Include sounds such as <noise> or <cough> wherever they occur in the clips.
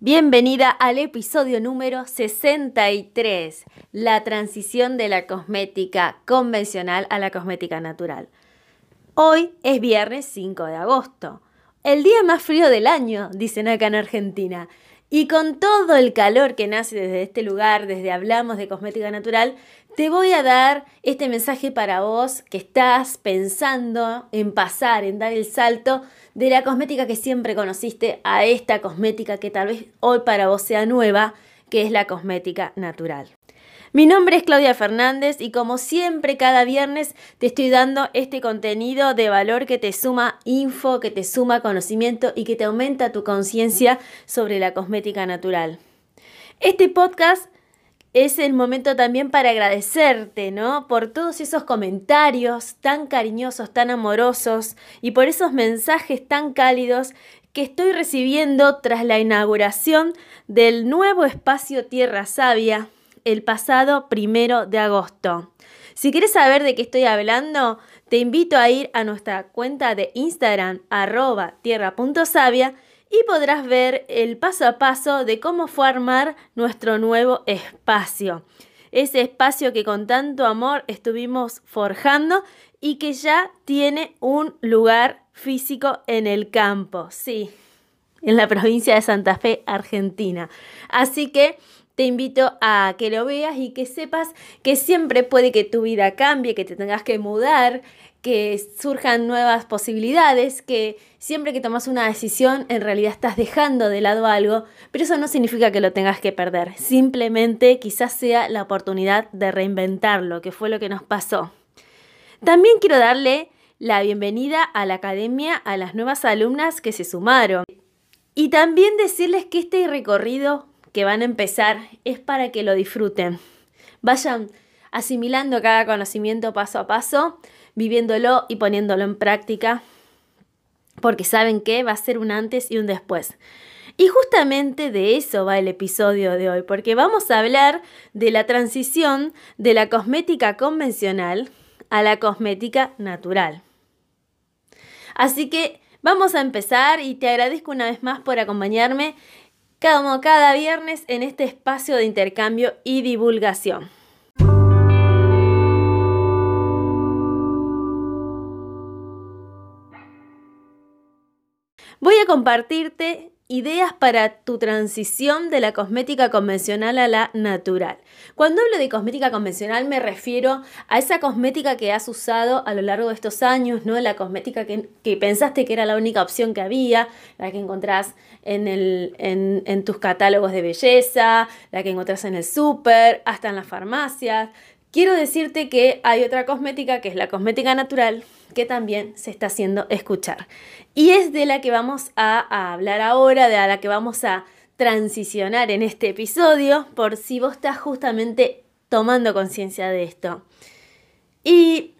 Bienvenida al episodio número 63, la transición de la cosmética convencional a la cosmética natural. Hoy es viernes 5 de agosto, el día más frío del año, dicen acá en Argentina. Y con todo el calor que nace desde este lugar, desde Hablamos de Cosmética Natural, te voy a dar este mensaje para vos que estás pensando en pasar, en dar el salto de la cosmética que siempre conociste a esta cosmética que tal vez hoy para vos sea nueva, que es la cosmética natural. Mi nombre es Claudia Fernández y como siempre cada viernes te estoy dando este contenido de valor que te suma info, que te suma conocimiento y que te aumenta tu conciencia sobre la cosmética natural. Este podcast es el momento también para agradecerte, ¿no? Por todos esos comentarios tan cariñosos, tan amorosos y por esos mensajes tan cálidos que estoy recibiendo tras la inauguración del nuevo espacio Tierra Sabia el pasado primero de agosto. Si quieres saber de qué estoy hablando, te invito a ir a nuestra cuenta de Instagram arroba tierra.savia y podrás ver el paso a paso de cómo fue armar nuestro nuevo espacio. Ese espacio que con tanto amor estuvimos forjando y que ya tiene un lugar físico en el campo, sí, en la provincia de Santa Fe, Argentina. Así que te invito a que lo veas y que sepas que siempre puede que tu vida cambie, que te tengas que mudar, que surjan nuevas posibilidades, que siempre que tomas una decisión en realidad estás dejando de lado algo, pero eso no significa que lo tengas que perder, simplemente quizás sea la oportunidad de reinventarlo, que fue lo que nos pasó. También quiero darle la bienvenida a la academia a las nuevas alumnas que se sumaron y también decirles que este recorrido que van a empezar es para que lo disfruten. Vayan asimilando cada conocimiento paso a paso viviéndolo y poniéndolo en práctica, porque saben que va a ser un antes y un después. Y justamente de eso va el episodio de hoy, porque vamos a hablar de la transición de la cosmética convencional a la cosmética natural. Así que vamos a empezar y te agradezco una vez más por acompañarme como cada viernes en este espacio de intercambio y divulgación. Voy a compartirte ideas para tu transición de la cosmética convencional a la natural. Cuando hablo de cosmética convencional me refiero a esa cosmética que has usado a lo largo de estos años, ¿no? La cosmética que, pensaste que era la única opción que había, la que encontrás en, en tus catálogos de belleza, la que encontrás en el súper, hasta en las farmacias. Quiero decirte que hay otra cosmética que es la cosmética natural que también se está haciendo escuchar. Y es de la que vamos a, hablar ahora, de la que vamos a transicionar en este episodio, por si vos estás justamente tomando conciencia de esto. Y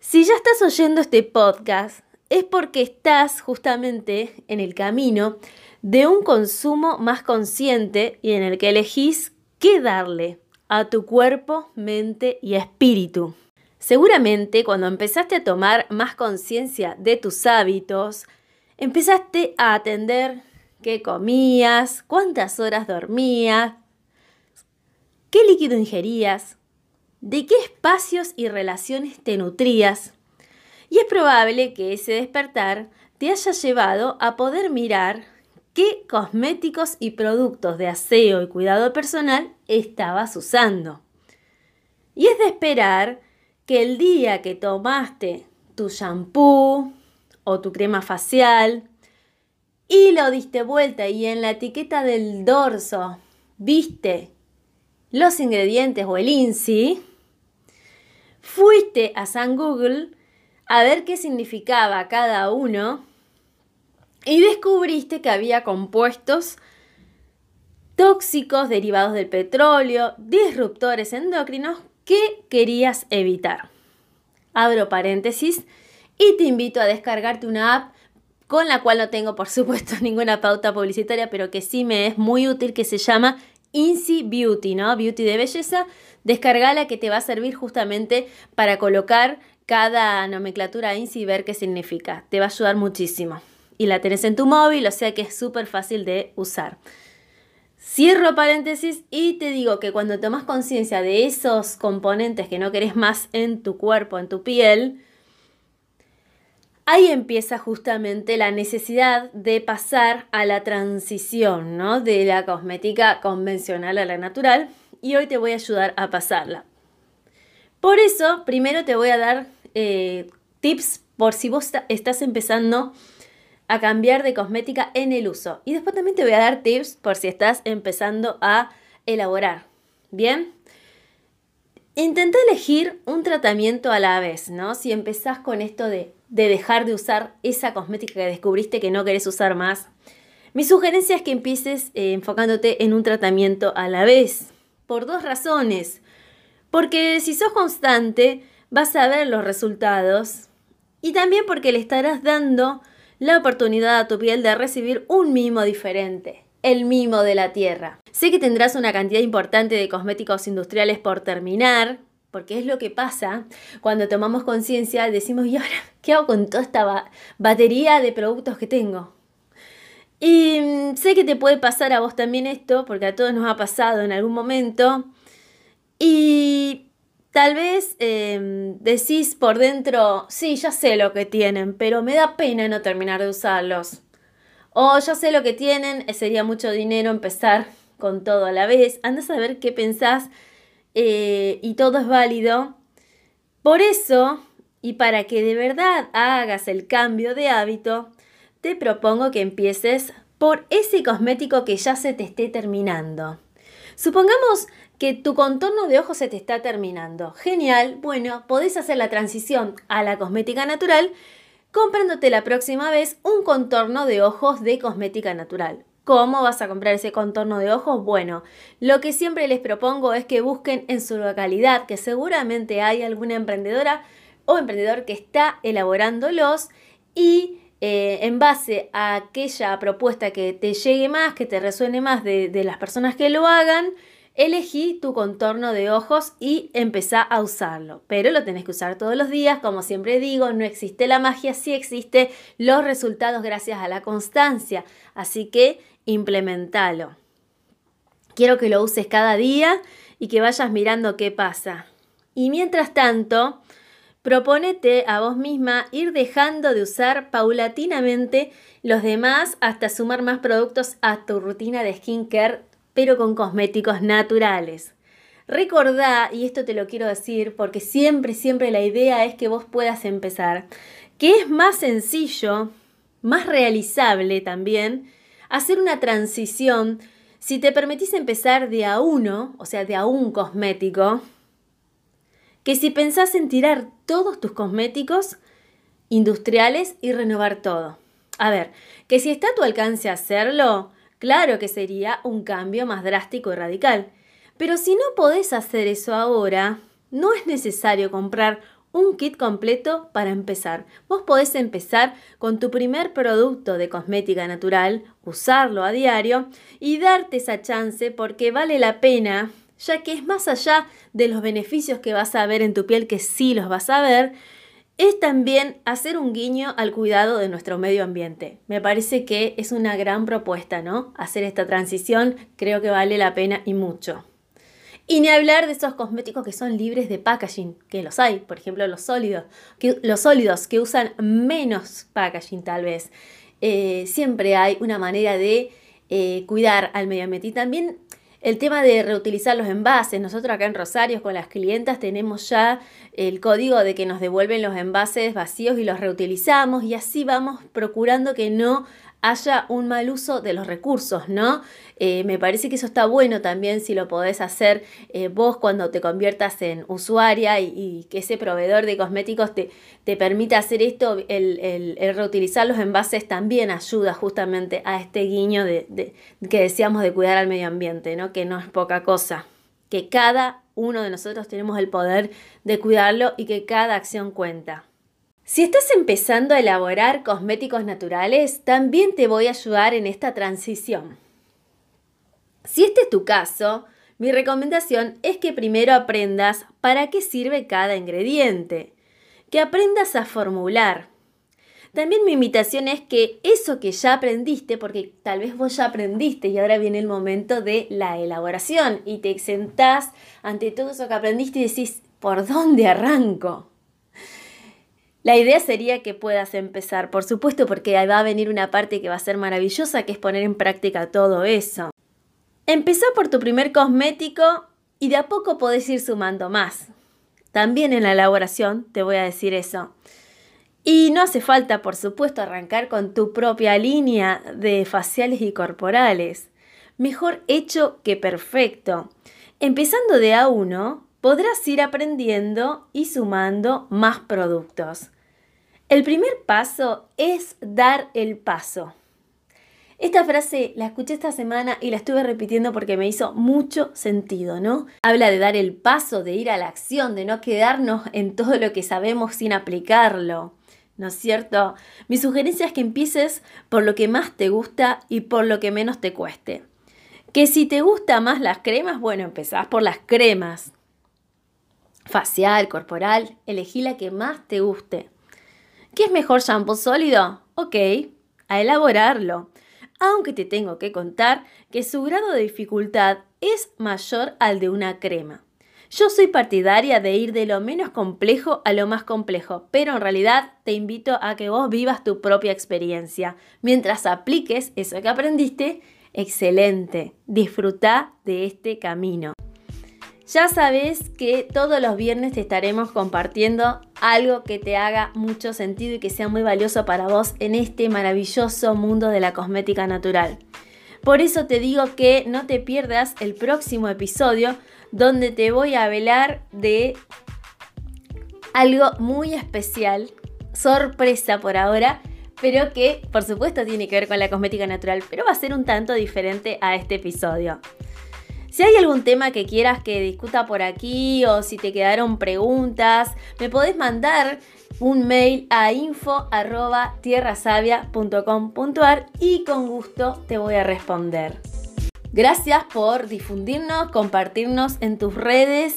si ya estás oyendo este podcast, es porque estás justamente en el camino de un consumo más consciente y en el que elegís qué darle a tu cuerpo, mente y espíritu. Seguramente cuando empezaste a tomar más conciencia de tus hábitos, empezaste a atender qué comías, cuántas horas dormías, qué líquido ingerías, de qué espacios y relaciones te nutrías. Y es probable que ese despertar te haya llevado a poder mirar qué cosméticos y productos de aseo y cuidado personal estabas usando. Y es de esperar que el día que tomaste tu shampoo o tu crema facial y lo diste vuelta y en la etiqueta del dorso viste los ingredientes o el INSI, fuiste a San Google a ver qué significaba cada uno y descubriste que había compuestos tóxicos derivados del petróleo, disruptores endocrinos que querías evitar. Abro paréntesis y te invito a descargarte una app con la cual no tengo por supuesto <laughs> ninguna pauta publicitaria, pero que sí me es muy útil, que se llama Incy Beauty, ¿no? Beauty de belleza. Descargala que te va a servir justamente para colocar cada nomenclatura INSI y ver qué significa. Te va a ayudar muchísimo. Y la tenés en tu móvil, o sea que es súper fácil de usar. Cierro paréntesis y te digo que cuando tomas conciencia de esos componentes que no querés más en tu cuerpo, en tu piel, ahí empieza justamente la necesidad de pasar a la transición ¿no? de la cosmética convencional a la natural y hoy te voy a ayudar a pasarla. Por eso, primero te voy a dar eh, tips por si vos estás empezando a cambiar de cosmética en el uso. Y después también te voy a dar tips por si estás empezando a elaborar. ¿Bien? Intenta elegir un tratamiento a la vez, ¿no? Si empezás con esto de, de dejar de usar esa cosmética que descubriste que no querés usar más, mi sugerencia es que empieces eh, enfocándote en un tratamiento a la vez, por dos razones. Porque si sos constante, vas a ver los resultados y también porque le estarás dando la oportunidad a tu piel de recibir un mimo diferente, el mimo de la tierra. Sé que tendrás una cantidad importante de cosméticos industriales por terminar, porque es lo que pasa cuando tomamos conciencia, decimos, ¿y ahora qué hago con toda esta batería de productos que tengo? Y mm, sé que te puede pasar a vos también esto, porque a todos nos ha pasado en algún momento. Y Tal vez em, decís por dentro, sí, ya sé lo que tienen, pero me da pena no terminar de usarlos. O ya sé lo que tienen, eh, sería mucho dinero empezar <laughs> con todo a la vez. Andas a ver qué pensás eh, y todo es válido. Por eso, y para que de verdad hagas el cambio de hábito, te propongo que empieces por ese cosmético que ya se te esté terminando. Supongamos que tu contorno de ojos se te está terminando. Genial, bueno, podés hacer la transición a la cosmética natural comprándote la próxima vez un contorno de ojos de cosmética natural. ¿Cómo vas a comprar ese contorno de ojos? Bueno, lo que siempre les propongo es que busquen en su localidad, que seguramente hay alguna emprendedora o emprendedor que está elaborándolos y eh, en base a aquella propuesta que te llegue más, que te resuene más de, de las personas que lo hagan, elegí tu contorno de ojos y empezá a usarlo. Pero lo tenés que usar todos los días, como siempre digo, no existe la magia, sí existe los resultados gracias a la constancia. Así que implementalo. Quiero que lo uses cada día y que vayas mirando qué pasa. Y mientras tanto, propónete a vos misma ir dejando de usar paulatinamente los demás hasta sumar más productos a tu rutina de skincare pero con cosméticos naturales. Recordá, y esto te lo quiero decir porque siempre, siempre la idea es que vos puedas empezar, que es más sencillo, más realizable también, hacer una transición si te permitís empezar de a uno, o sea, de a un cosmético, que si pensás en tirar todos tus cosméticos industriales y renovar todo. A ver, que si está a tu alcance hacerlo, Claro que sería un cambio más drástico y radical. Pero si no podés hacer eso ahora, no es necesario comprar un kit completo para empezar. Vos podés empezar con tu primer producto de cosmética natural, usarlo a diario y darte esa chance porque vale la pena, ya que es más allá de los beneficios que vas a ver en tu piel, que sí los vas a ver, es también hacer un guiño al cuidado de nuestro medio ambiente. Me parece que es una gran propuesta, ¿no? Hacer esta transición creo que vale la pena y mucho. Y ni hablar de esos cosméticos que son libres de packaging, que los hay, por ejemplo los sólidos, que, los sólidos que usan menos packaging tal vez. Eh, siempre hay una manera de eh, cuidar al medio ambiente y también el tema de reutilizar los envases. Nosotros acá en Rosario con las clientas tenemos ya el código de que nos devuelven los envases vacíos y los reutilizamos y así vamos procurando que no haya un mal uso de los recursos, ¿no? Eh, me parece que eso está bueno también si lo podés hacer eh, vos cuando te conviertas en usuaria y, que ese proveedor de cosméticos te, te permita hacer esto, el, reutilizar los envases también ayuda justamente a este guiño de, que decíamos de cuidar al medio ambiente, ¿no? Que no es poca cosa, que cada uno de nosotros tenemos el poder de cuidarlo y que cada acción cuenta. Si estás empezando a elaborar cosméticos naturales, también te voy a ayudar en esta transición. Si este es tu caso, mi recomendación es que primero aprendas para qué sirve cada ingrediente, que aprendas a formular. También mi invitación es que eso que ya aprendiste, porque tal vez vos ya aprendiste y ahora viene el momento de la elaboración y te sentás ante todo eso que aprendiste y decís, ¿por dónde arranco? La idea sería que puedas empezar, por supuesto, porque va a venir una parte que va a ser maravillosa, que es poner en práctica todo eso. Empezá por tu primer cosmético y de a poco podés ir sumando más. También en la elaboración te voy a decir eso. Y no hace falta, por supuesto, arrancar con tu propia línea de faciales y corporales. Mejor hecho que perfecto. Empezando de a uno, podrás ir aprendiendo y sumando más productos. El primer paso es dar el paso. Esta frase la escuché esta semana y la estuve repitiendo porque me hizo mucho sentido, ¿no? Habla de dar el paso, de ir a la acción, de no quedarnos en todo lo que sabemos sin aplicarlo. ¿No es cierto? Mi sugerencia es que empieces por lo que más te gusta y por lo que menos te cueste. Que si te gustan más las cremas, bueno, empezás por las cremas facial, corporal, elegí la que más te guste. ¿Qué es mejor shampoo sólido? Ok, a elaborarlo. Aunque te tengo que contar que su grado de dificultad es mayor al de una crema. Yo soy partidaria de ir de lo menos complejo a lo más complejo, pero en realidad te invito a que vos vivas tu propia experiencia. Mientras apliques eso que aprendiste, excelente. Disfruta de este camino. Ya sabes que todos los viernes te estaremos compartiendo algo que te haga mucho sentido y que sea muy valioso para vos en este maravilloso mundo de la cosmética natural. Por eso te digo que no te pierdas el próximo episodio donde te voy a hablar de algo muy especial, sorpresa por ahora, pero que por supuesto tiene que ver con la cosmética natural, pero va a ser un tanto diferente a este episodio. Si hay algún tema que quieras que discuta por aquí o si te quedaron preguntas, me podés mandar un mail a info.tierrasavia.com.ar y con gusto te voy a responder. Gracias por difundirnos, compartirnos en tus redes.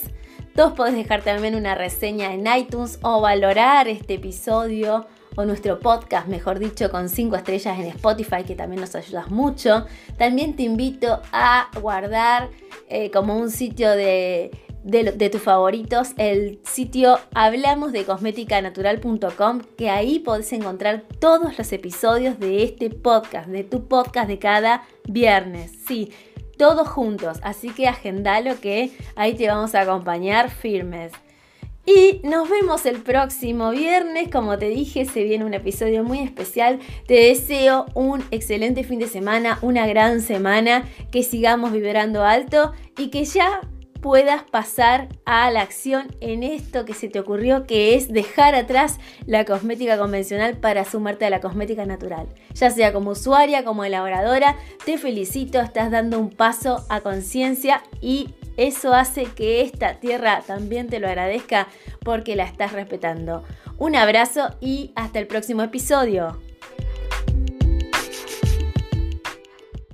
Todos podés dejar también una reseña en iTunes o valorar este episodio o nuestro podcast, mejor dicho, con 5 estrellas en Spotify, que también nos ayudas mucho. También te invito a guardar eh, como un sitio de, de, tus favoritos el sitio hablamos de cosméticanatural.com, que ahí podés encontrar todos los episodios de este podcast, de tu podcast de cada viernes. Sí, todos juntos. Así que agendalo que ahí te vamos a acompañar firmes. Y nos vemos el próximo viernes. Como te dije, se viene un episodio muy especial. Te deseo un excelente fin de semana, una gran semana, que sigamos vibrando alto y que ya puedas pasar a la acción en esto que se te ocurrió, que es dejar atrás la cosmética convencional para sumarte a la cosmética natural. Ya sea como usuaria, como elaboradora, te felicito, estás dando un paso a conciencia y eso hace que esta tierra también te lo agradezca porque la estás respetando. Un abrazo y hasta el próximo episodio.